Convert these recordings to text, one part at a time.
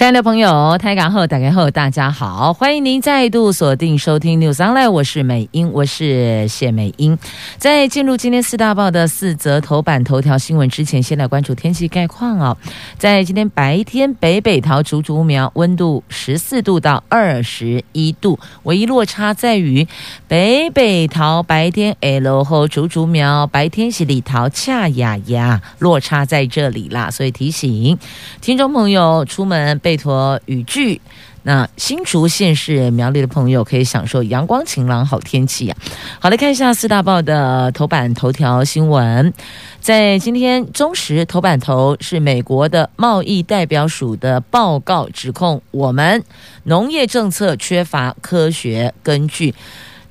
亲爱的朋友，台港后打开后，大家好，欢迎您再度锁定收听 News Online，我是美英，我是谢美英。在进入今天四大报的四则头版头条新闻之前，先来关注天气概况哦。在今天白天，北北桃竹竹苗温度十四度到二十一度，唯一落差在于北北桃白天 L 后竹竹苗白天是里桃恰雅雅，落差在这里啦，所以提醒听众朋友出门备托雨具，那新竹县市苗栗的朋友可以享受阳光晴朗好天气呀、啊。好，来看一下四大报的头版头条新闻，在今天中时头版头是美国的贸易代表署的报告，指控我们农业政策缺乏科学根据。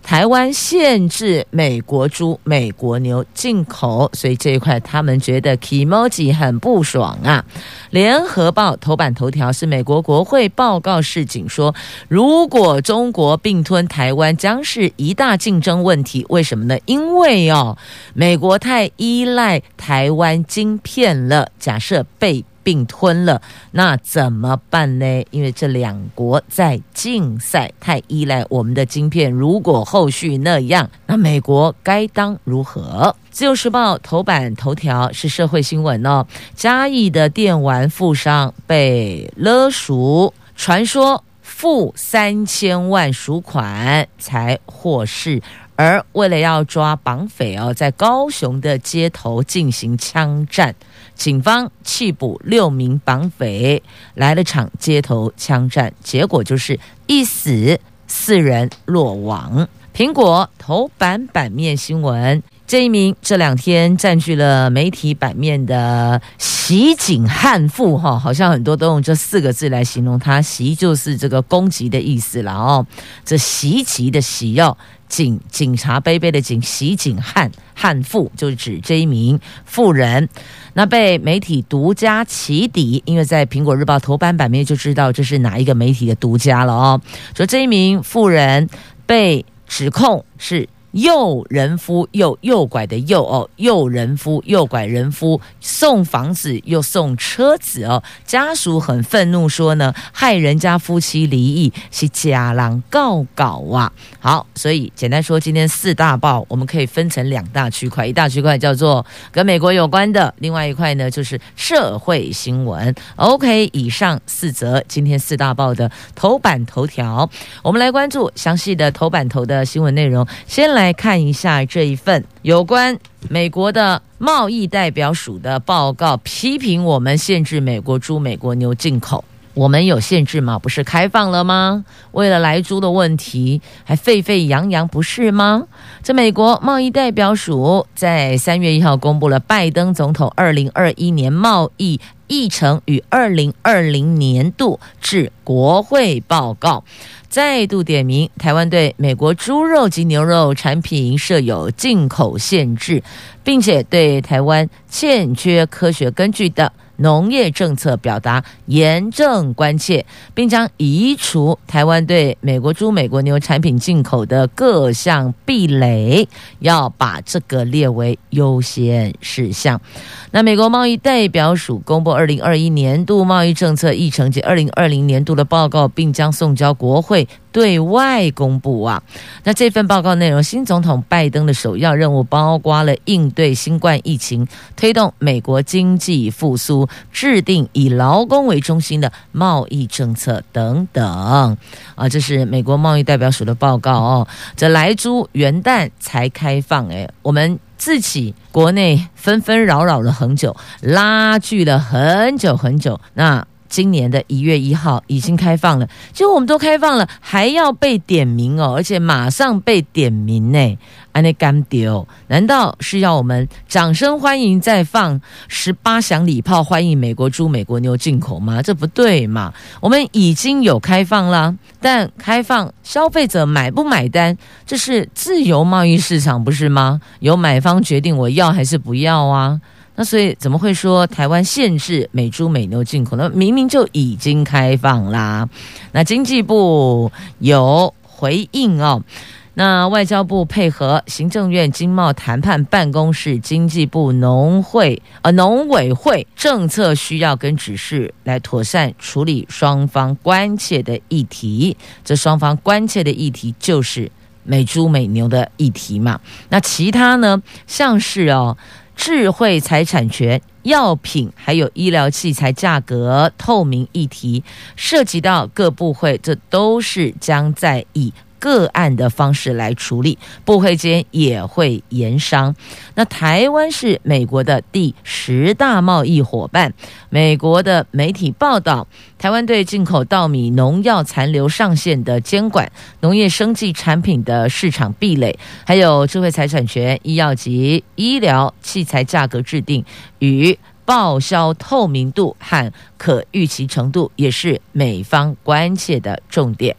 台湾限制美国猪、美国牛进口，所以这一块他们觉得 Kimoji 很不爽啊。联合报头版头条是美国国会报告示警说，如果中国并吞台湾，将是一大竞争问题。为什么呢？因为哦，美国太依赖台湾晶片了。假设被并吞了，那怎么办呢？因为这两国在竞赛，太依赖我们的晶片。如果后续那样，那美国该当如何？自由时报头版头条是社会新闻哦，嘉义的电玩富商被勒赎，传说付三千万赎款才获释。而为了要抓绑匪哦，在高雄的街头进行枪战，警方弃捕六名绑匪，来了场街头枪战，结果就是一死四人落网。苹果头版版面新闻。这一名这两天占据了媒体版面的袭警悍妇哈，好像很多都用这四个字来形容他。袭就是这个攻击的意思了哦，这袭击的袭哦，警警察杯杯的警，袭警汉汉妇就是指这一名妇人。那被媒体独家起底，因为在苹果日报头版版面就知道这是哪一个媒体的独家了哦。说这一名妇人被指控是。诱人夫诱诱拐的诱哦，诱人夫诱拐人夫送房子又送车子哦，家属很愤怒说呢，害人家夫妻离异是假狼告搞啊。好，所以简单说，今天四大报我们可以分成两大区块，一大区块叫做跟美国有关的，另外一块呢就是社会新闻。OK，以上四则今天四大报的头版头条，我们来关注详细的头版头的新闻内容，先来。来看一下这一份有关美国的贸易代表署的报告，批评我们限制美国猪、美国牛进口。我们有限制吗？不是开放了吗？为了来猪的问题，还沸沸扬扬，不是吗？这美国贸易代表署在三月一号公布了拜登总统二零二一年贸易议程与二零二零年度至国会报告。再度点名，台湾对美国猪肉及牛肉产品设有进口限制，并且对台湾欠缺科学根据的农业政策表达严正关切，并将移除台湾对美国猪、美国牛产品进口的各项壁垒，要把这个列为优先事项。那美国贸易代表署公布二零二一年度贸易政策议程及二零二零年度的报告，并将送交国会对外公布啊。那这份报告内容，新总统拜登的首要任务包括了应对新冠疫情、推动美国经济复苏。制定以劳工为中心的贸易政策等等啊，这是美国贸易代表署的报告哦。这莱猪元旦才开放，诶，我们自己国内纷纷扰扰了很久，拉锯了很久很久。那今年的一月一号已经开放了，结果我们都开放了，还要被点名哦，而且马上被点名呢。安内干丢？难道是要我们掌声欢迎，再放十八响礼炮欢迎美国猪、美国牛进口吗？这不对嘛！我们已经有开放了，但开放消费者买不买单，这是自由贸易市场，不是吗？由买方决定我要还是不要啊？那所以怎么会说台湾限制美猪美牛进口？呢明明就已经开放啦。那经济部有回应哦。那外交部配合行政院经贸谈判办公室、经济部农会呃农委会政策需要跟指示，来妥善处理双方关切的议题。这双方关切的议题就是美猪美牛的议题嘛。那其他呢，像是哦。智慧财产权、药品还有医疗器材价格透明议题，涉及到各部会，这都是将在以个案的方式来处理，部会间也会研商。那台湾是美国的第十大贸易伙伴，美国的媒体报道，台湾对进口稻米农药残留上限的监管、农业生技产品的市场壁垒，还有智慧财产权、医药及医疗器材价格制定与报销透明度和可预期程度，也是美方关切的重点。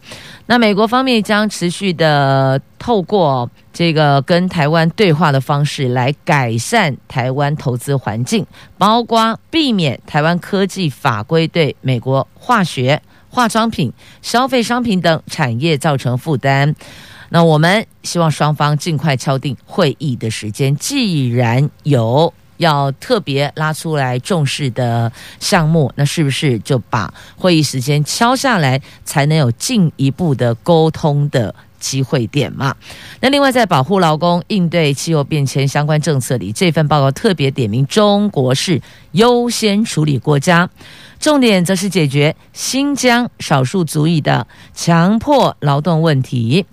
那美国方面将持续的透过这个跟台湾对话的方式来改善台湾投资环境，包括避免台湾科技法规对美国化学、化妆品、消费商品等产业造成负担。那我们希望双方尽快敲定会议的时间。既然有要特别拉出来重视的项目，那是不是就把会议时间敲下来，才能有进一步的沟通的机会点嘛？那另外，在保护劳工、应对气候变迁相关政策里，这份报告特别点名中国是优先处理国家，重点则是解决新疆少数族裔的强迫劳动问题。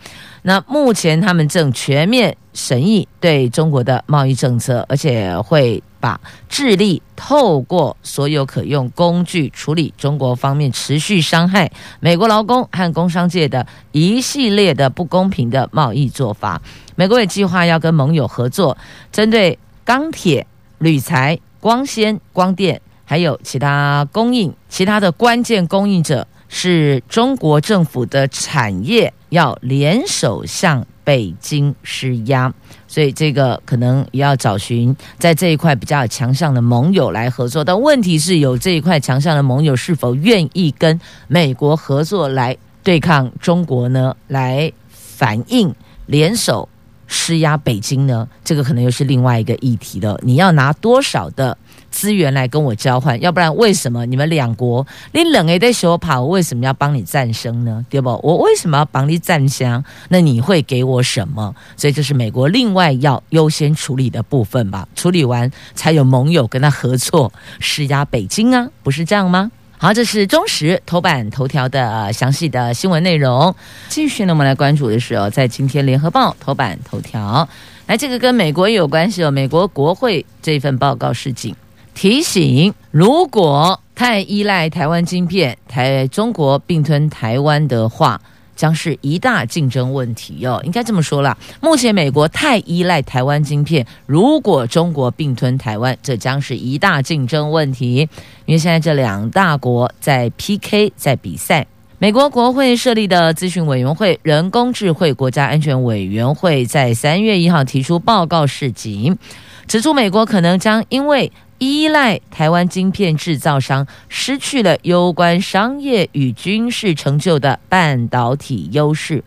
那目前他们正全面审议对中国的贸易政策，而且会把智力透过所有可用工具处理中国方面持续伤害美国劳工和工商界的一系列的不公平的贸易做法。美国也计划要跟盟友合作，针对钢铁、铝材、光纤、光电，还有其他供应其他的关键供应者。是中国政府的产业要联手向北京施压，所以这个可能也要找寻在这一块比较强项的盟友来合作。但问题是有这一块强项的盟友是否愿意跟美国合作来对抗中国呢？来反映联手施压北京呢？这个可能又是另外一个议题了。你要拿多少的？资源来跟我交换，要不然为什么你们两国你冷也得说跑，我为什么要帮你战胜呢？对不？我为什么要帮你战胜？那你会给我什么？所以这是美国另外要优先处理的部分吧。处理完才有盟友跟他合作施压北京啊，不是这样吗？好，这是中时头版头条的详细的新闻内容。继续呢，我们来关注的是哦，在今天联合报头版头条，来这个跟美国也有关系哦。美国国会这份报告示警。提醒：如果太依赖台湾晶片，台中国并吞台湾的话，将是一大竞争问题哟。应该这么说啦，目前美国太依赖台湾晶片，如果中国并吞台湾，这将是一大竞争问题。因为现在这两大国在 PK，在比赛。美国国会设立的咨询委员会——人工智慧国家安全委员会，在三月一号提出报告示警，指出美国可能将因为依赖台湾晶片制造商，失去了攸关商业与军事成就的半导体优势。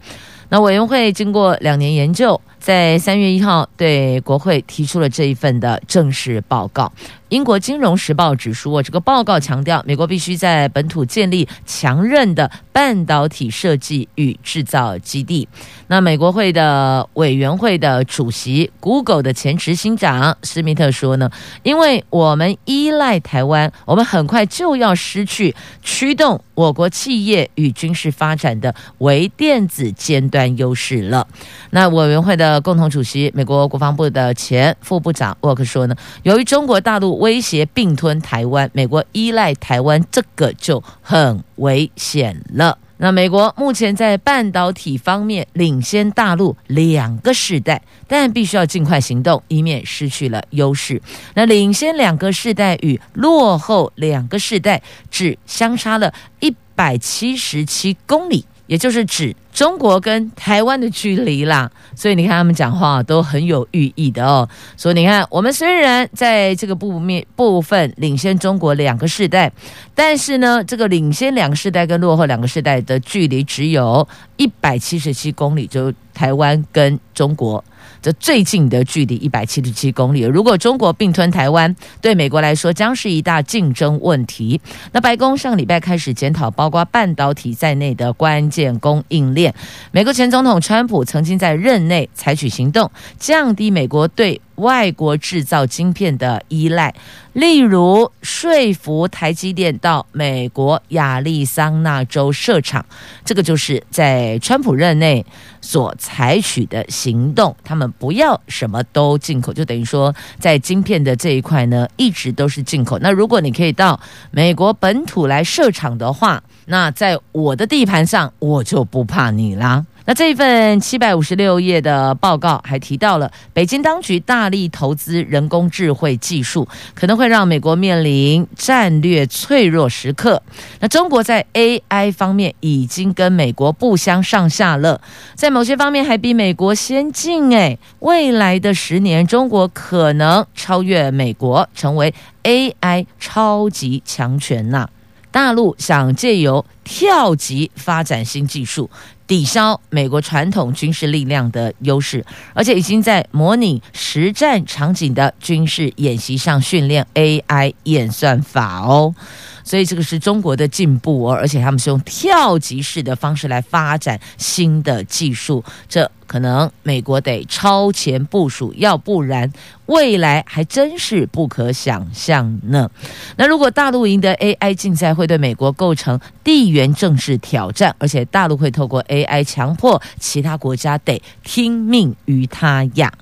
那委员会经过两年研究，在三月一号对国会提出了这一份的正式报告。英国金融时报指出，这个报告强调，美国必须在本土建立强韧的半导体设计与制造基地。那美国会的委员会的主席，Google 的前执行长施密特说呢，因为我们依赖台湾，我们很快就要失去驱动我国企业与军事发展的微电子尖端优势了。那委员会的共同主席，美国国防部的前副部长沃克说呢，由于中国大陆。威胁并吞台湾，美国依赖台湾，这个就很危险了。那美国目前在半导体方面领先大陆两个世代，但必须要尽快行动，以免失去了优势。那领先两个世代与落后两个世代只相差了一百七十七公里。也就是指中国跟台湾的距离啦，所以你看他们讲话都很有寓意的哦。所以你看，我们虽然在这个部面部分领先中国两个世代，但是呢，这个领先两个世代跟落后两个世代的距离只有一百七十七公里，就台湾跟中国。这最近的距离一百七十七公里，如果中国并吞台湾，对美国来说将是一大竞争问题。那白宫上个礼拜开始检讨包括半导体在内的关键供应链。美国前总统川普曾经在任内采取行动，降低美国对外国制造晶片的依赖，例如说服台积电到美国亚利桑那州设厂，这个就是在川普任内所采取的行动。他们不要什么都进口，就等于说在晶片的这一块呢，一直都是进口。那如果你可以到美国本土来设厂的话，那在我的地盘上，我就不怕你啦。那这一份七百五十六页的报告还提到了，北京当局大力投资人工智慧技术，可能会让美国面临战略脆弱时刻。那中国在 AI 方面已经跟美国不相上下了，在某些方面还比美国先进。哎，未来的十年，中国可能超越美国，成为 AI 超级强权呐。大陆想借由跳级发展新技术。抵消美国传统军事力量的优势，而且已经在模拟实战场景的军事演习上训练 AI 演算法哦。所以这个是中国的进步哦，而且他们是用跳级式的方式来发展新的技术，这可能美国得超前部署，要不然未来还真是不可想象呢。那如果大陆赢得 AI 竞赛，会对美国构成地缘政治挑战，而且大陆会透过 AI 强迫其他国家得听命于他呀。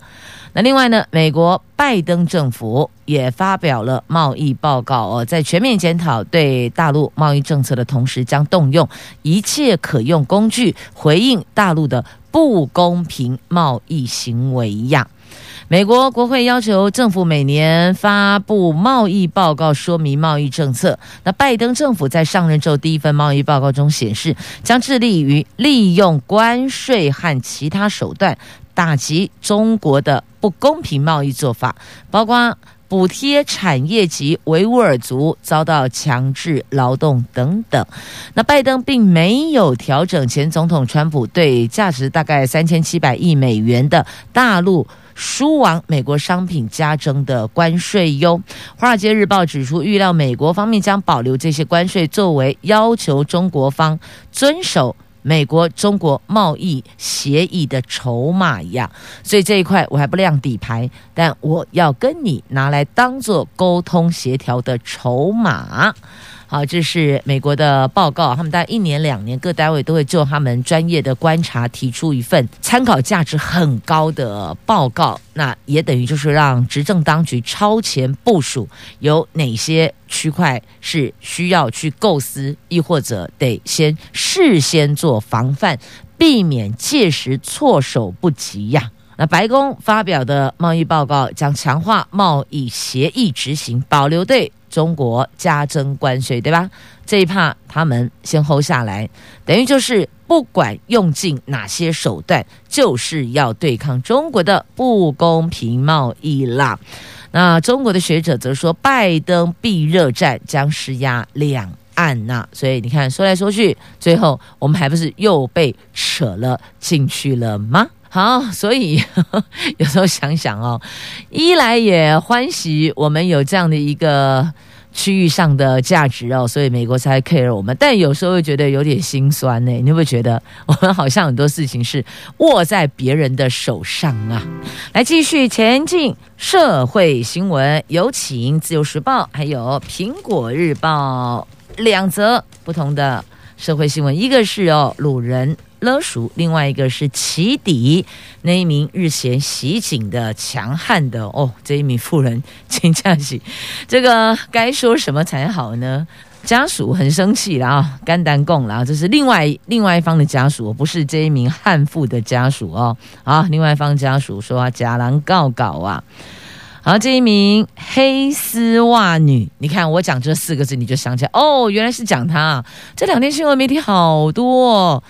那另外呢，美国拜登政府也发表了贸易报告哦，在全面检讨对大陆贸易政策的同时，将动用一切可用工具回应大陆的不公平贸易行为呀。美国国会要求政府每年发布贸易报告，说明贸易政策。那拜登政府在上任之后第一份贸易报告中显示，将致力于利用关税和其他手段打击中国的不公平贸易做法，包括补贴产业及维吾尔族遭到强制劳动等等。那拜登并没有调整前总统川普对价值大概三千七百亿美元的大陆。输往美国商品加征的关税哟，《华尔街日报》指出，预料美国方面将保留这些关税，作为要求中国方遵守美国中国贸易协议的筹码一样。所以这一块我还不亮底牌，但我要跟你拿来当做沟通协调的筹码。好，这是美国的报告，他们大概一年两年各单位都会就他们专业的观察提出一份参考价值很高的报告，那也等于就是让执政当局超前部署，有哪些区块是需要去构思，亦或者得先事先做防范，避免届时措手不及呀。那白宫发表的贸易报告将强化贸易协议执行，保留对。中国加征关税，对吧？这一趴他们先 hold 下来，等于就是不管用尽哪些手段，就是要对抗中国的不公平贸易啦。那中国的学者则说，拜登避热战将施压两岸呐。所以你看，说来说去，最后我们还不是又被扯了进去了吗？好，所以呵 呵有时候想想哦，一来也欢喜我们有这样的一个区域上的价值哦，所以美国才 care 我们。但有时候会觉得有点心酸呢，你会不会觉得我们好像很多事情是握在别人的手上啊？来继续前进，社会新闻有请《自由时报》还有《苹果日报》两则不同的社会新闻，一个是哦，路人。勒赎，另外一个是起底那一名日前袭警的强悍的哦，这一名妇人请假期，这个该说什么才好呢？家属很生气了啊，干单供了，这是另外另外一方的家属，不是这一名悍妇的家属哦。好，另外一方家属说啊，假狼告告啊。好，这一名黑丝袜女，你看我讲这四个字，你就想起来哦，原来是讲她。这两天新闻媒体好多哦。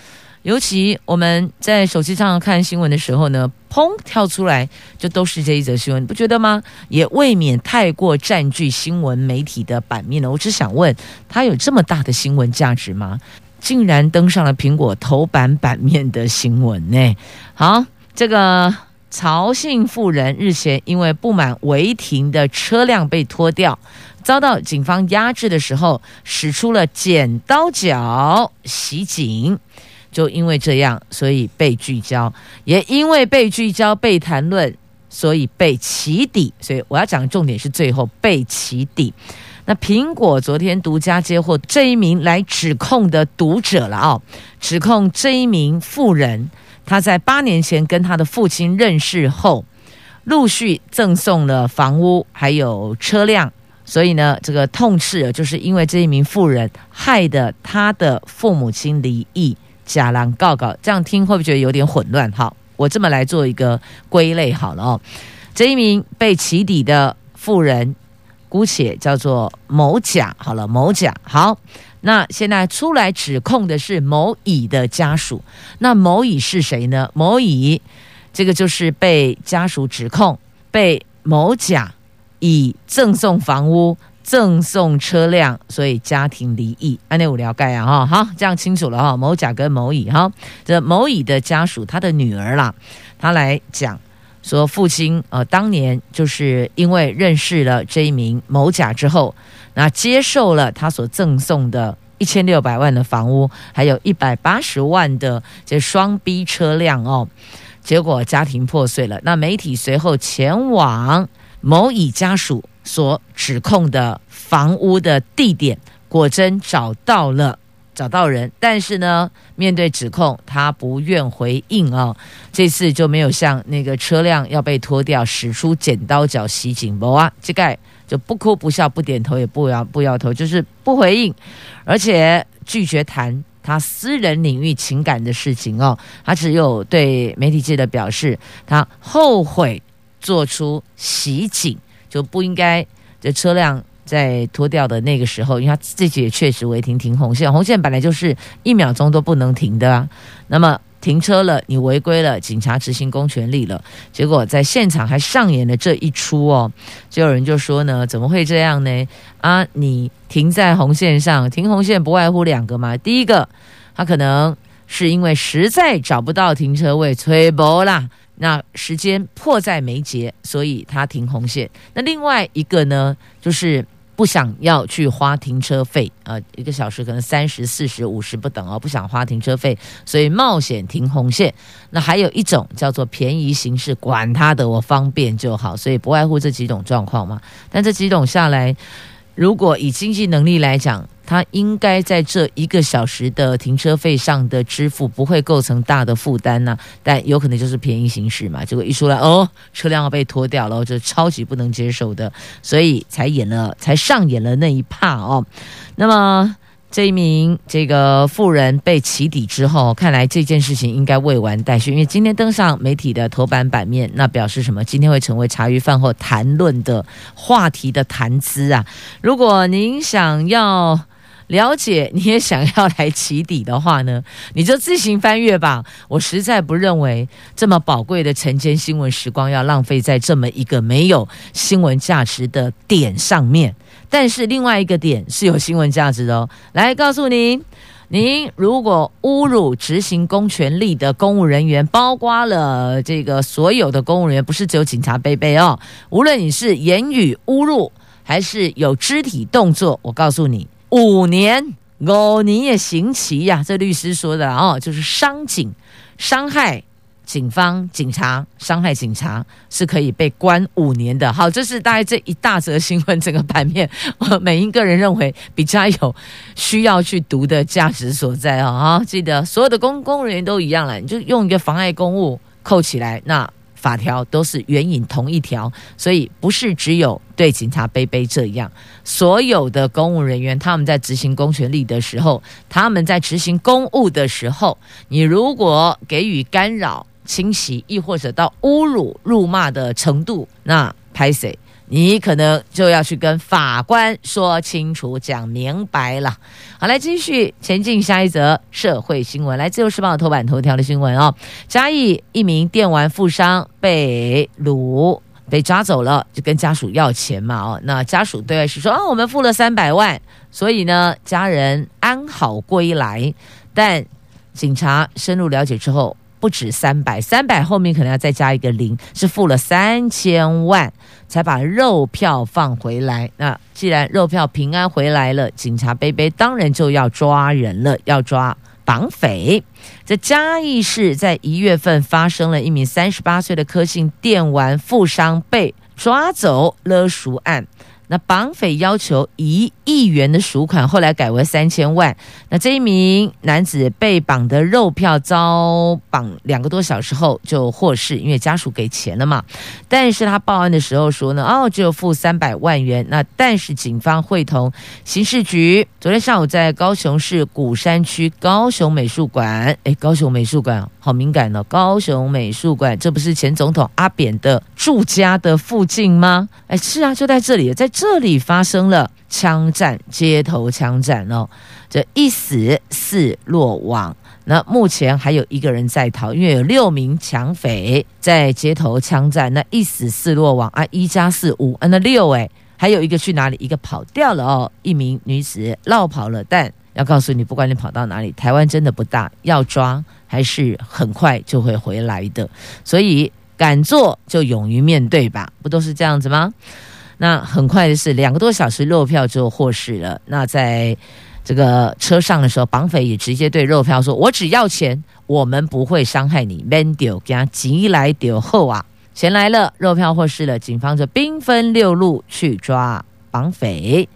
尤其我们在手机上看新闻的时候呢，砰跳出来就都是这一则新闻，不觉得吗？也未免太过占据新闻媒体的版面了。我只想问，它有这么大的新闻价值吗？竟然登上了苹果头版版面的新闻呢？好，这个曹姓妇人日前因为不满违停的车辆被拖掉，遭到警方压制的时候，使出了剪刀脚袭警。就因为这样，所以被聚焦；也因为被聚焦、被谈论，所以被起底。所以我要讲的重点是最后被起底。那苹果昨天独家接获这一名来指控的读者了啊、指控这一名妇人，她在八年前跟她的父亲认识后，陆续赠送了房屋还有车辆，所以呢，这个痛斥就是因为这一名妇人害得她的父母亲离异。假狼告告，这样听会不会觉得有点混乱？好，我这么来做一个归类好了哦。这一名被起底的妇人，姑且叫做某甲。好了，某甲。好，那现在出来指控的是某乙的家属。那某乙是谁呢？某乙这个就是被家属指控被某甲以赠送房屋。赠送车辆，所以家庭离异。安内无聊盖啊哈，好，这样清楚了哈。某甲跟某乙哈，这某乙的家属，他的女儿啦，他来讲说，父亲呃当年就是因为认识了这一名某甲之后，那接受了他所赠送的一千六百万的房屋，还有一百八十万的这双 B 车辆哦，结果家庭破碎了。那媒体随后前往某乙家属。所指控的房屋的地点，果真找到了，找到人，但是呢，面对指控，他不愿回应啊、哦。这次就没有像那个车辆要被拖掉，使出剪刀脚袭警，不啊，这个就不哭不笑不点头也不摇不摇头，就是不回应，而且拒绝谈他私人领域情感的事情哦。他只有对媒体记者表示，他后悔做出袭警。就不应该，这车辆在拖掉的那个时候，因为他自己也确实违停停红线，红线本来就是一秒钟都不能停的啊。那么停车了，你违规了，警察执行公权力了，结果在现场还上演了这一出哦。就有人就说呢，怎么会这样呢？啊，你停在红线上，停红线不外乎两个嘛。第一个，他可能是因为实在找不到停车位，吹波啦。那时间迫在眉睫，所以他停红线。那另外一个呢，就是不想要去花停车费，呃，一个小时可能三十、四十、五十不等哦，不想花停车费，所以冒险停红线。那还有一种叫做便宜行事，管他的，我方便就好，所以不外乎这几种状况嘛。但这几种下来，如果以经济能力来讲，他应该在这一个小时的停车费上的支付不会构成大的负担呐，但有可能就是便宜行事嘛。结果一出来，哦，车辆要被拖掉了，这超级不能接受的，所以才演了，才上演了那一趴哦。那么这一名这个富人被起底之后，看来这件事情应该未完待续，因为今天登上媒体的头版版面，那表示什么？今天会成为茶余饭后谈论的话题的谈资啊。如果您想要。了解，你也想要来起底的话呢，你就自行翻阅吧。我实在不认为这么宝贵的晨间新闻时光要浪费在这么一个没有新闻价值的点上面。但是另外一个点是有新闻价值的哦。来告诉您，您如果侮辱执行公权力的公务人员，包括了这个所有的公务人员，不是只有警察贝贝哦。无论你是言语侮辱，还是有肢体动作，我告诉你。五年，五年也刑期呀！这律师说的哦，就是伤警、伤害警方、警察、伤害警察是可以被关五年的。好，这是大概这一大则新闻整个版面，我每一个人认为比较有需要去读的价值所在啊！记得所有的公公务员都一样了，你就用一个妨碍公务扣起来，那。法条都是援引同一条，所以不是只有对警察杯杯这样，所有的公务人员他们在执行公权力的时候，他们在执行公务的时候，你如果给予干扰、侵袭，亦或者到侮辱、辱骂的程度，那拍谁？你可能就要去跟法官说清楚、讲明白了。好，来继续前进下一则社会新闻。来，自由时报头版头条的新闻哦，嘉义一名电玩富商被掳被抓走了，就跟家属要钱嘛。哦，那家属对外是说啊，我们付了三百万，所以呢，家人安好归来。但警察深入了解之后，不止三百，三百后面可能要再加一个零，是付了三千万才把肉票放回来。那既然肉票平安回来了，警察杯杯当然就要抓人了，要抓绑匪。这嘉义市在一月份发生了一名三十八岁的柯姓电玩富商被抓走勒赎案。那绑匪要求一亿元的赎款，后来改为三千万。那这一名男子被绑的肉票遭绑两个多小时后就获释，因为家属给钱了嘛。但是他报案的时候说呢，哦，只有付三百万元。那但是警方会同刑事局，昨天上午在高雄市鼓山区高雄美术馆，诶，高雄美术馆好敏感哦，高雄美术馆，这不是前总统阿扁的住家的附近吗？诶，是啊，就在这里，在。这里发生了枪战，街头枪战哦，这一死四落网。那目前还有一个人在逃，因为有六名抢匪在街头枪战。那一死四落网啊，一加四五，那六诶，还有一个去哪里？一个跑掉了哦，一名女子落跑了。但要告诉你，不管你跑到哪里，台湾真的不大，要抓还是很快就会回来的。所以敢做就勇于面对吧，不都是这样子吗？那很快的是，两个多小时肉票就获释了。那在这个车上的时候，绑匪也直接对肉票说：“我只要钱，我们不会伤害你。”免丢，给他急来丢后啊，钱来了，肉票获释了。警方就兵分六路去抓绑匪，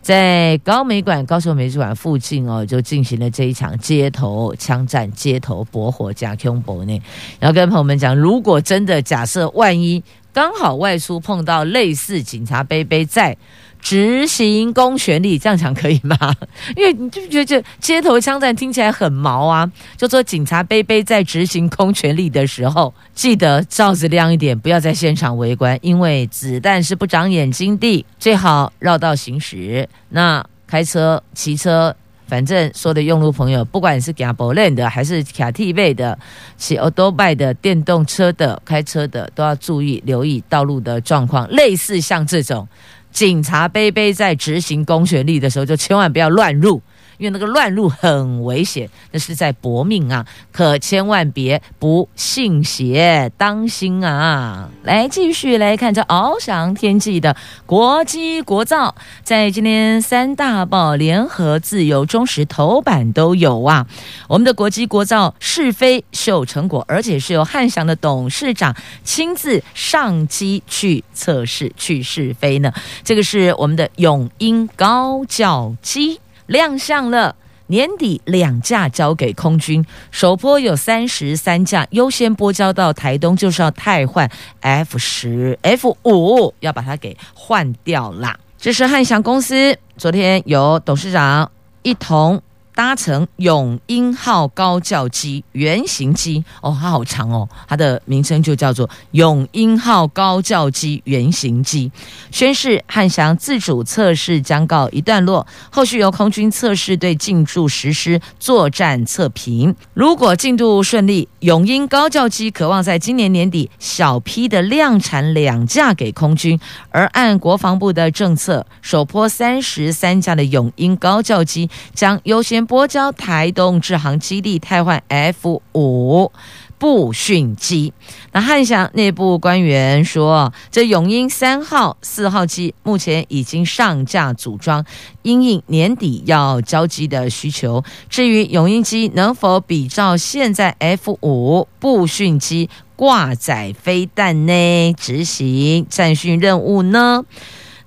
在高美馆、高雄美术馆附近哦，就进行了这一场街头枪战、街头搏火加恐怖呢。然后跟朋友们讲，如果真的假设万一。刚好外出碰到类似警察杯杯在执行公权力，这样讲可以吗？因为你就觉得街头枪战听起来很毛啊。就说警察杯杯在执行公权力的时候，记得罩子亮一点，不要在现场围观，因为子弹是不长眼睛的，最好绕道行驶。那开车、骑车。反正说的用路朋友，不管你是骑保练的，还是卡 T 背的，骑欧多拜的，电动车的，开车的，都要注意留意道路的状况。类似像这种警察杯杯在执行公权力的时候，就千万不要乱入。因为那个乱入很危险，那是在搏命啊！可千万别不信邪，当心啊！来继续来看这翱翔天际的国机国造，在今天三大报联合、自由、中时头版都有啊。我们的国机国造试飞秀成果，而且是由汉翔的董事长亲自上机去测试、去试飞呢。这个是我们的永鹰高教机。亮相了，年底两架交给空军，首波有三十三架，优先拨交到台东，就是要汰换 F 十、F 五，要把它给换掉啦。这是汉翔公司昨天由董事长一同。搭乘永鹰号高教机原型机哦，它好长哦，它的名称就叫做永鹰号高教机原型机。宣示汉翔自主测试将告一段落，后续由空军测试队进驻实施作战测评。如果进度顺利，永鹰高教机可望在今年年底小批的量产两架给空军。而按国防部的政策，首波三十三架的永鹰高教机将优先。拨交台东志航基地汰换 F 五步训机。那汉翔内部官员说，这永鹰三号、四号机目前已经上架组装，因应年底要交机的需求。至于永鹰机能否比照现在 F 五步训机挂载飞弹呢？执行战训任务呢？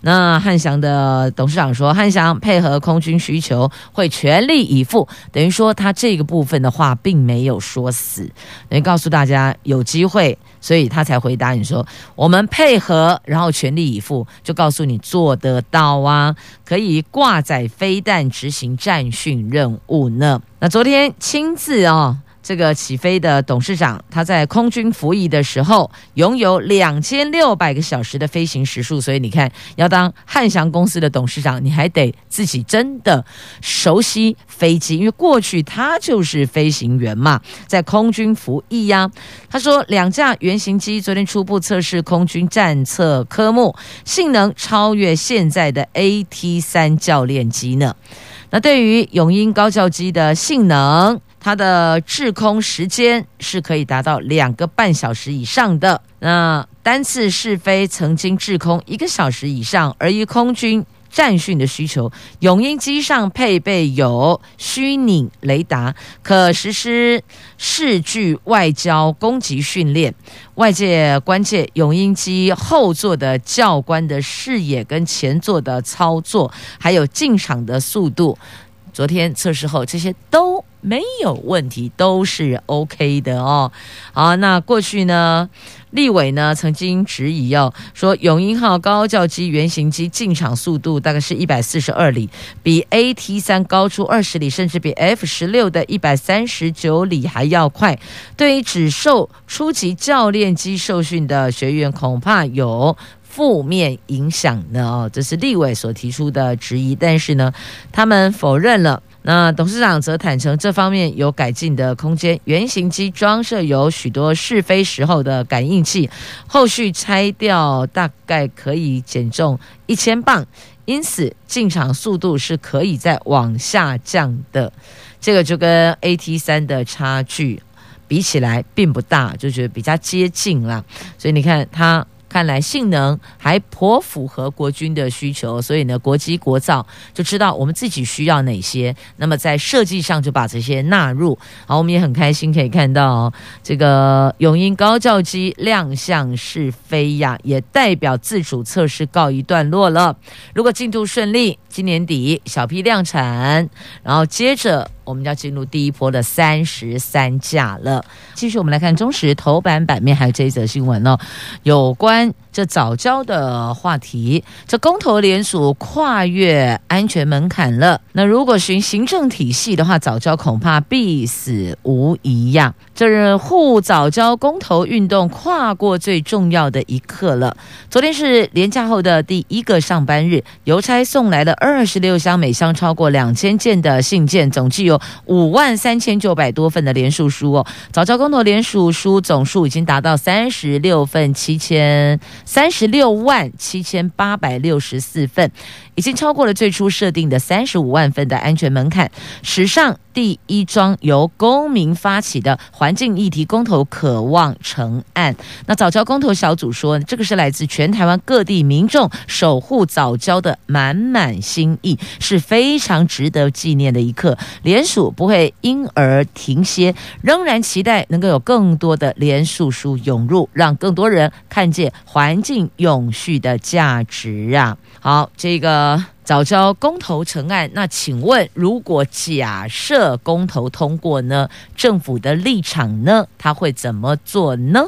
那汉翔的董事长说，汉翔配合空军需求，会全力以赴。等于说，他这个部分的话，并没有说死，等于告诉大家有机会，所以他才回答你说，我们配合，然后全力以赴，就告诉你做得到啊，可以挂载飞弹执行战训任务呢。那昨天亲自哦。这个起飞的董事长，他在空军服役的时候，拥有两千六百个小时的飞行时数，所以你看，要当汉翔公司的董事长，你还得自己真的熟悉飞机，因为过去他就是飞行员嘛，在空军服役呀。他说，两架原型机昨天初步测试空军战测科目，性能超越现在的 AT 三教练机呢。那对于永鹰高教机的性能，它的滞空时间是可以达到两个半小时以上的。那单次试飞曾经滞空一个小时以上，而以空军战训的需求，永鹰机上配备有虚拟雷达，可实施视距外交攻击训练。外界关切永鹰机后座的教官的视野跟前座的操作，还有进场的速度。昨天测试后，这些都没有问题，都是 OK 的哦。好，那过去呢，立委呢曾经质疑哦，说永鹰号高教机原型机进场速度大概是一百四十二里，比 AT 三高出二十里，甚至比 F 十六的一百三十九里还要快。对于只受初级教练机受训的学员，恐怕有。负面影响呢？哦，这是立委所提出的质疑，但是呢，他们否认了。那董事长则坦承这方面有改进的空间。原型机装设有许多试飞时候的感应器，后续拆掉大概可以减重一千磅，因此进场速度是可以再往下降的。这个就跟 AT 三的差距比起来并不大，就觉得比较接近了。所以你看它。看来性能还颇符合国军的需求，所以呢，国机国造就知道我们自己需要哪些，那么在设计上就把这些纳入。好，我们也很开心可以看到这个永鹰高教机亮相试飞呀，也代表自主测试告一段落了。如果进度顺利，今年底小批量产，然后接着。我们要进入第一波的三十三架了。继续，我们来看中时头版版面，还有这一则新闻哦，有关。这早教的话题，这公投联署跨越安全门槛了。那如果循行政体系的话，早教恐怕必死无疑呀。这是护早教公投运动跨过最重要的一刻了。昨天是连假后的第一个上班日，邮差送来了二十六箱，每箱超过两千件的信件，总计有五万三千九百多份的连署书哦。早教公投连署书总数已经达到三十六份七千。三十六万七千八百六十四份，已经超过了最初设定的三十五万份的安全门槛，史上第一桩由公民发起的环境议题公投渴望成案。那早教公投小组说，这个是来自全台湾各地民众守护早教的满满心意，是非常值得纪念的一刻。联署不会因而停歇，仍然期待能够有更多的联署书涌入，让更多人看见。环境永续的价值啊！好，这个。早交公投成案，那请问，如果假设公投通过呢？政府的立场呢？他会怎么做呢？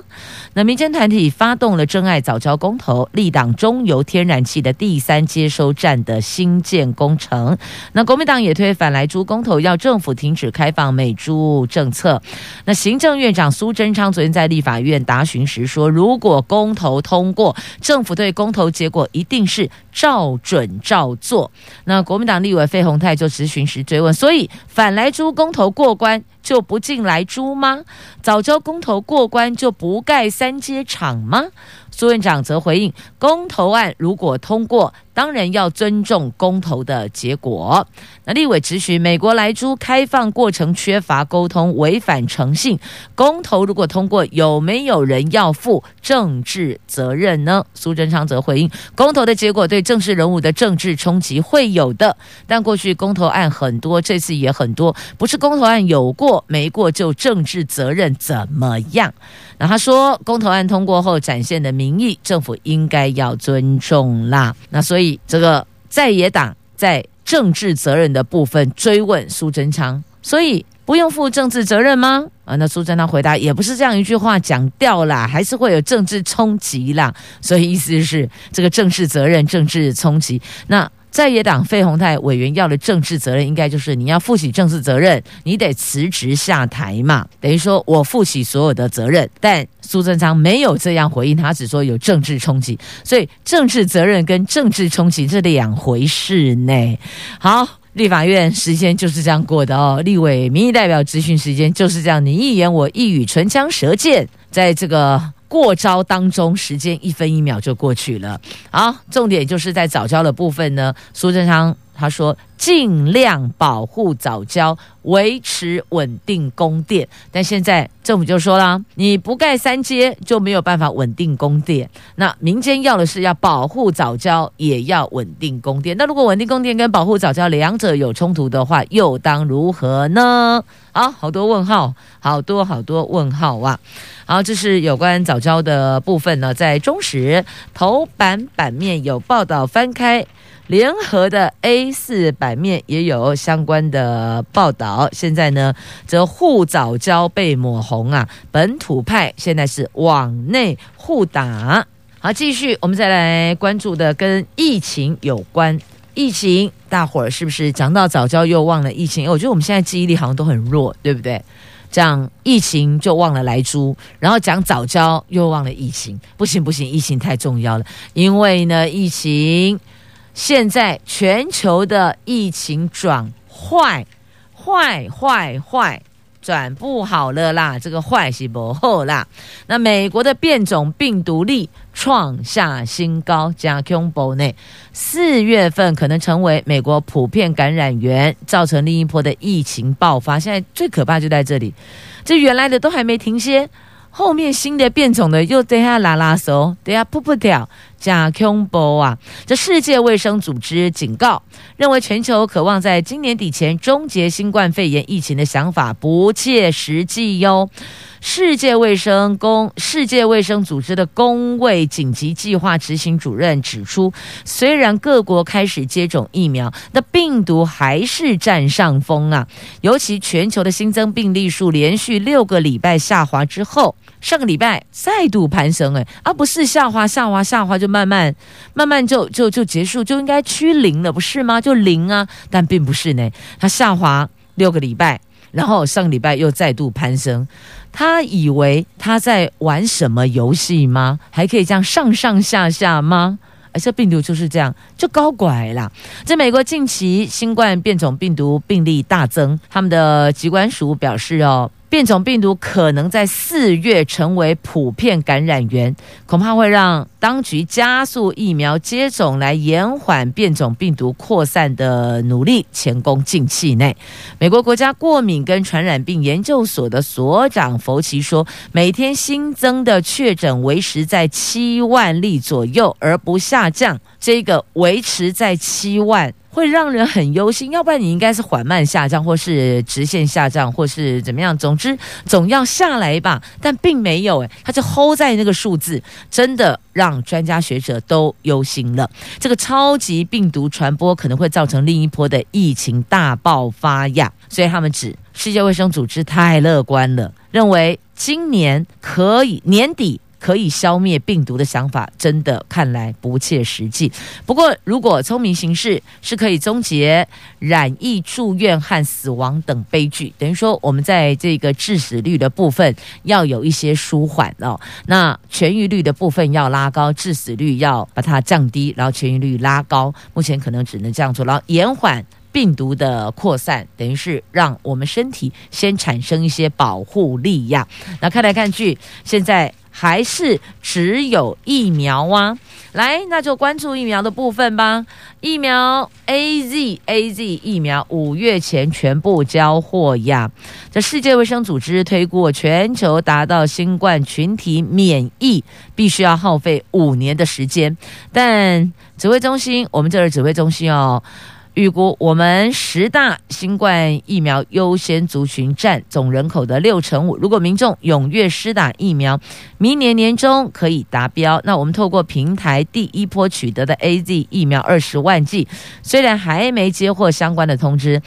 那民间团体发动了真爱早交公投，立党中油天然气的第三接收站的新建工程。那国民党也推反来猪公投，要政府停止开放美猪政策。那行政院长苏贞昌昨天在立法院答询时说，如果公投通过，政府对公投结果一定是照准照。做那国民党立委费鸿泰就质询时追问，所以反来猪公投过关就不进来猪吗？早交公投过关就不盖三阶厂吗？苏院长则回应，公投案如果通过。当然要尊重公投的结果。那立委质询，美国来猪开放过程缺乏沟通，违反诚信。公投如果通过，有没有人要负政治责任呢？苏贞昌则回应，公投的结果对政治人物的政治冲击会有的。但过去公投案很多，这次也很多，不是公投案有过。过没过就政治责任怎么样？那他说，公投案通过后展现的民意，政府应该要尊重啦。那所以这个在野党在政治责任的部分追问苏贞昌，所以不用负政治责任吗？啊，那苏贞昌回答也不是这样一句话讲掉啦，还是会有政治冲击啦。所以意思是这个政治责任、政治冲击。那在野党费鸿泰委员要的政治责任，应该就是你要负起政治责任，你得辞职下台嘛。等于说我负起所有的责任，但苏贞昌没有这样回应，他只说有政治冲击。所以政治责任跟政治冲击这两回事呢。好。立法院时间就是这样过的哦，立委民意代表质询时间就是这样，你一言我一语，唇枪舌剑，在这个过招当中，时间一分一秒就过去了。啊，重点就是在早教的部分呢，苏贞昌。他说：“尽量保护藻礁，维持稳定供电。但现在政府就说了，你不盖三阶就没有办法稳定供电。那民间要的是要保护藻礁，也要稳定供电。那如果稳定供电跟保护藻礁两者有冲突的话，又当如何呢？好，好多问号，好多好多问号啊！好，这是有关藻礁的部分呢，在中时头版版面有报道，翻开。”联合的 A 四版面也有相关的报道。现在呢，则护早交被抹红啊，本土派现在是往内互打。好，继续，我们再来关注的跟疫情有关。疫情，大伙儿是不是讲到早教又忘了疫情？我觉得我们现在记忆力好像都很弱，对不对？讲疫情就忘了莱猪，然后讲早教又忘了疫情，不行不行，疫情太重要了，因为呢，疫情。现在全球的疫情转坏，坏坏坏，转不好了啦！这个坏是不好啦。那美国的变种病毒力创下新高，加恐怖呢？四月份可能成为美国普遍感染源，造成另一波的疫情爆发。现在最可怕就在这里，这原来的都还没停歇。后面新的变种的又等下拉拉手，等下噗噗跳，加恐怖啊！这世界卫生组织警告，认为全球渴望在今年底前终结新冠肺炎疫情的想法不切实际哟。世界卫生公世界卫生组织的公卫紧急计划执行主任指出，虽然各国开始接种疫苗，那病毒还是占上风啊！尤其全球的新增病例数连续六个礼拜下滑之后，上个礼拜再度攀升，哎，而不是下滑下滑下滑就慢慢慢慢就就就结束，就应该趋零了，不是吗？就零啊，但并不是呢，它下滑六个礼拜，然后上个礼拜又再度攀升。他以为他在玩什么游戏吗？还可以这样上上下下吗？而这病毒就是这样，就搞怪啦。在美国近期新冠变种病毒病例大增，他们的疾管署表示哦。变种病毒可能在四月成为普遍感染源，恐怕会让当局加速疫苗接种，来延缓变种病毒扩散的努力前功尽弃内。美国国家过敏跟传染病研究所的所长弗奇说，每天新增的确诊维持在七万例左右，而不下降。这个维持在七万。会让人很忧心，要不然你应该是缓慢下降，或是直线下降，或是怎么样？总之总要下来吧，但并没有诶，它就 hold 在那个数字，真的让专家学者都忧心了。这个超级病毒传播可能会造成另一波的疫情大爆发呀，所以他们指世界卫生组织太乐观了，认为今年可以年底。可以消灭病毒的想法，真的看来不切实际。不过，如果聪明行事，是可以终结染疫、住院和死亡等悲剧。等于说，我们在这个致死率的部分要有一些舒缓哦。那痊愈率的部分要拉高，致死率要把它降低，然后痊愈率拉高。目前可能只能这样做，然后延缓病毒的扩散，等于是让我们身体先产生一些保护力呀。那看来看去，现在。还是只有疫苗啊？来，那就关注疫苗的部分吧。疫苗 AZ AZ 疫苗五月前全部交货呀。这世界卫生组织推估，全球达到新冠群体免疫，必须要耗费五年的时间。但指挥中心，我们这儿指挥中心哦。预估我们十大新冠疫苗优先族群占总人口的六成五。如果民众踊跃施打疫苗，明年年中可以达标。那我们透过平台第一波取得的 AZ 疫苗二十万剂，虽然还没接获相关的通知。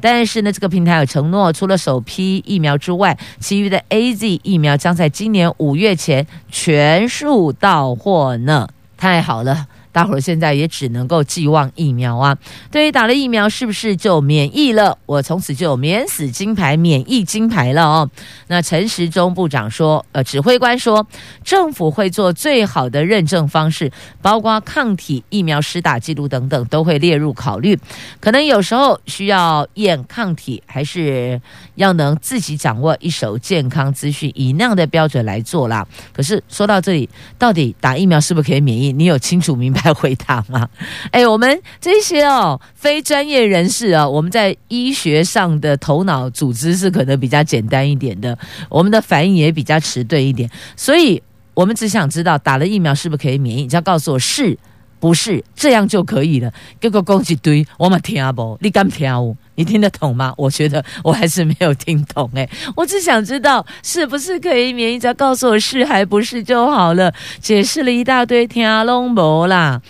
但是呢，这个平台有承诺，除了首批疫苗之外，其余的 AZ 疫苗将在今年五月前全数到货呢。太好了。大伙儿现在也只能够寄望疫苗啊！对于打了疫苗是不是就免疫了？我从此就有免死金牌、免疫金牌了哦。那陈时中部长说，呃，指挥官说，政府会做最好的认证方式，包括抗体疫苗施打记录等等，都会列入考虑。可能有时候需要验抗体，还是要能自己掌握一手健康资讯，以那样的标准来做啦。可是说到这里，到底打疫苗是不是可以免疫？你有清楚明白回答吗？哎，我们这些哦，非专业人士啊，我们在医学上的头脑组织是可能比较简单一点的，我们的反应也比较迟钝一点，所以我们只想知道打了疫苗是不是可以免疫？只要告诉我是不是，这样就可以了。结果讲一堆，我们听不，你敢听？你听得懂吗？我觉得我还是没有听懂诶，我只想知道是不是可以免疫，只要告诉我是还不是就好了。解释了一大堆，听拢无啦。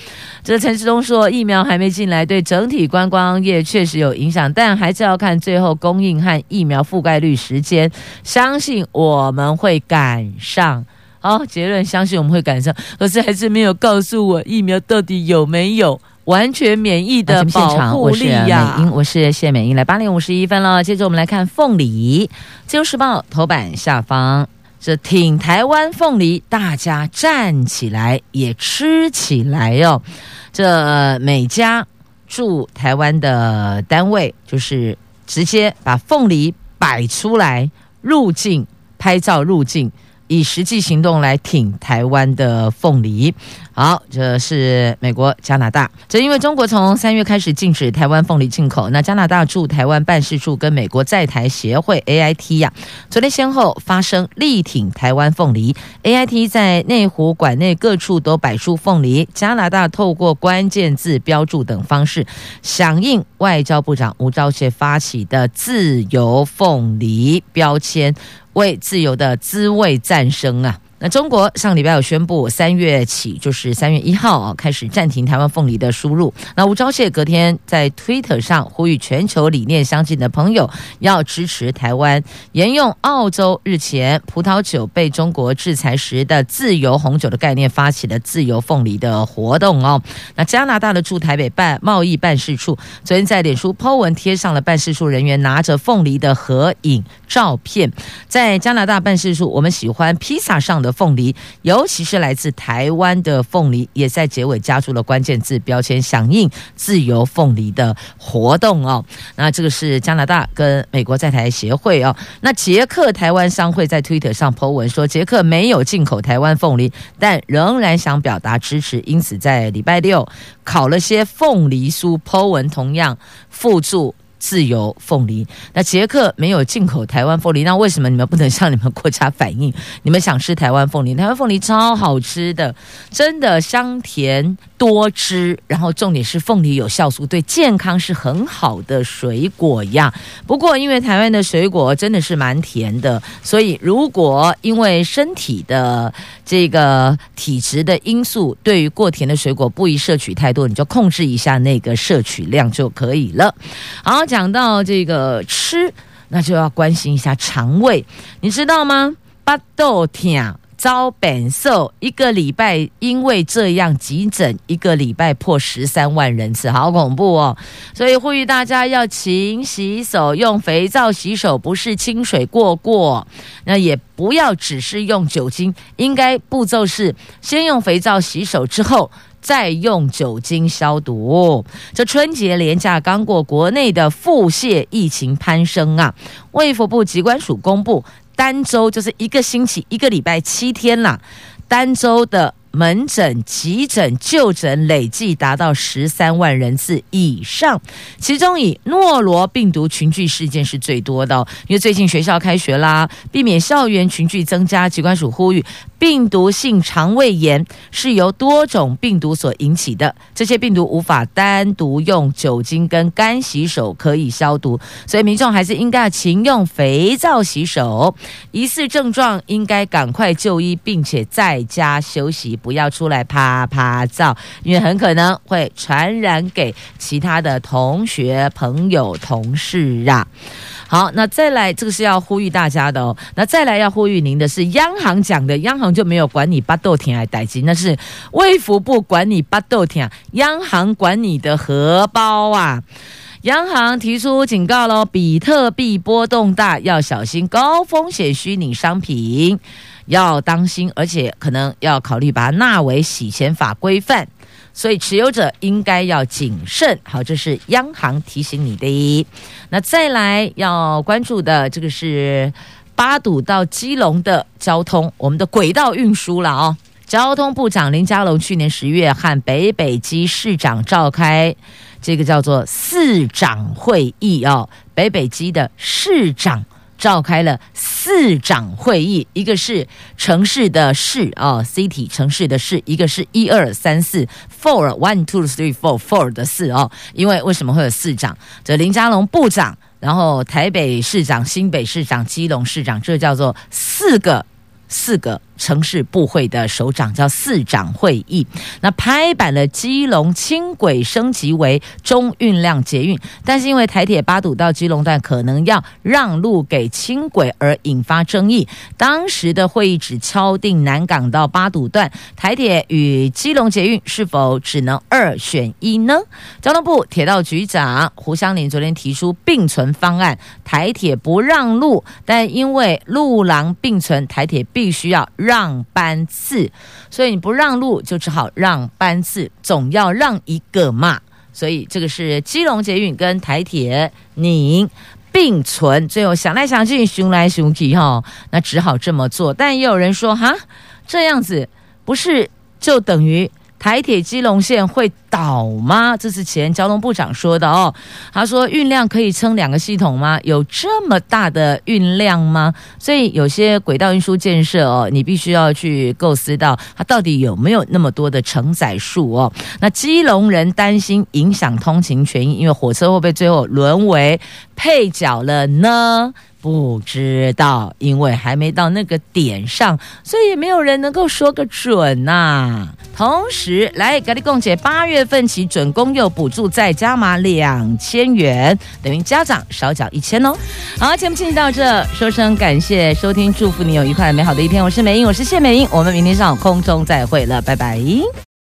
这陈时中说，疫苗还没进来，对整体观光业确实有影响，但还是要看最后供应和疫苗覆盖率时间。相信我们会赶上。好，结论，相信我们会赶上，可是还是没有告诉我疫苗到底有没有。完全免疫的保护力呀！我是美英，我是谢美英，来八点五十一分了。接着我们来看凤梨，《自由时报》头版下方，这挺台湾凤梨，大家站起来也吃起来哦。这每家驻台湾的单位，就是直接把凤梨摆出来入境拍照入境。以实际行动来挺台湾的凤梨。好，这是美国、加拿大。这因为中国从三月开始禁止台湾凤梨进口，那加拿大驻台湾办事处跟美国在台协会 AIT 呀、昨天先后发声力挺台湾凤梨。AIT 在内湖馆内各处都摆出凤梨，加拿大透过关键字标注等方式响应外交部长吴钊燮发起的自由凤梨标签。为自由的滋味赞声啊！那中国上礼拜有宣布，三月起就是三月一号啊，开始暂停台湾凤梨的输入。那吴钊燮隔天在 Twitter 上呼吁全球理念相近的朋友要支持台湾，沿用澳洲日前葡萄酒被中国制裁时的自由红酒的概念，发起了自由凤梨的活动哦。那加拿大的驻台北办贸易办事处昨天在脸书 po 文贴上了办事处人员拿着凤梨的合影照片，在加拿大办事处，我们喜欢披萨上的。凤梨，尤其是来自台湾的凤梨，也在结尾加注了关键字标签，响应自由凤梨的活动哦。那这个是加拿大跟美国在台协会哦。那捷克台湾商会在推特上 po 文说，捷克没有进口台湾凤梨，但仍然想表达支持，因此在礼拜六烤了些凤梨酥，po 文同样附注。自由凤梨，那捷克没有进口台湾凤梨，那为什么你们不能向你们国家反映？你们想吃台湾凤梨？台湾凤梨超好吃的，真的香甜多汁，然后重点是凤梨有酵素，对健康是很好的水果呀。不过因为台湾的水果真的是蛮甜的，所以如果因为身体的这个体质的因素，对于过甜的水果不宜摄取太多，你就控制一下那个摄取量就可以了。好。讲到这个吃，那就要关心一下肠胃，你知道吗？巴豆甜遭本瘦，一个礼拜因为这样急诊一个礼拜破十三万人次，好恐怖哦！所以呼吁大家要勤洗手，用肥皂洗手，不是清水过过。那也不要只是用酒精，应该步骤是先用肥皂洗手之后。再用酒精消毒。这春节连假刚过，国内的腹泻疫情攀升啊！卫福部疾管署公布，单周就是一个星期一个礼拜七天啦，单周的门诊、急诊、就诊累计达到十三万人次以上，其中以诺罗病毒群聚事件是最多的。因为最近学校开学啦，避免校园群聚增加，疾管署呼吁。病毒性肠胃炎是由多种病毒所引起的，这些病毒无法单独用酒精跟干洗手可以消毒，所以民众还是应该要勤用肥皂洗手。疑似症状应该赶快就医，并且在家休息，不要出来趴趴走，因为很可能会传染给其他的同学、朋友、同事啊。好，那再来，这个是要呼吁大家的哦。那再来要呼吁您的是，央行讲的，央行就没有管你巴豆田还代金，那是卫福部管你巴豆田，央行管你的荷包啊。央行提出警告喽，比特币波动大，要小心高风险虚拟商品，要当心，而且可能要考虑把它纳为洗钱法规范。所以持有者应该要谨慎。好，这是央行提醒你的。那再来要关注的这个是八堵到基隆的交通，我们的轨道运输了哦。交通部长林佳龙去年十月和北北基市长召开这个叫做四长会议哦，北北基的市长。召开了四长会议，一个是城市的市啊，city 城市的市，一个是一二三四 four one two three four four 的四哦。因为为什么会有四长？这林佳龙部长，然后台北市长、新北市长、基隆市长，这叫做四个四个。城市部会的首长叫四长会议，那拍板了基隆轻轨升级为中运量捷运，但是因为台铁八堵到基隆段可能要让路给轻轨而引发争议。当时的会议只敲定南港到八堵段，台铁与基隆捷运是否只能二选一呢？交通部铁道局长胡湘林昨天提出并存方案，台铁不让路，但因为路廊并存，台铁必须要。让班次，所以你不让路就只好让班次，总要让一个嘛。所以这个是基隆捷运跟台铁你并存，最后想来想去，熊来熊去哈，那只好这么做。但也有人说哈，这样子不是就等于？台铁基隆线会倒吗？这是前交通部长说的哦。他说运量可以撑两个系统吗？有这么大的运量吗？所以有些轨道运输建设哦，你必须要去构思到它到底有没有那么多的承载数哦。那基隆人担心影响通勤权益，因为火车会不会最后沦为配角了呢？不知道，因为还没到那个点上，所以也没有人能够说个准呐、同时，来给你共姐，八月份起准公幼补助再加码两千元，等于家长少缴一千哦。好，节目进行到这，说声感谢收听，祝福你有愉快美好的一天。我是美英，我是谢美英，我们明天上午空中再会了，拜拜。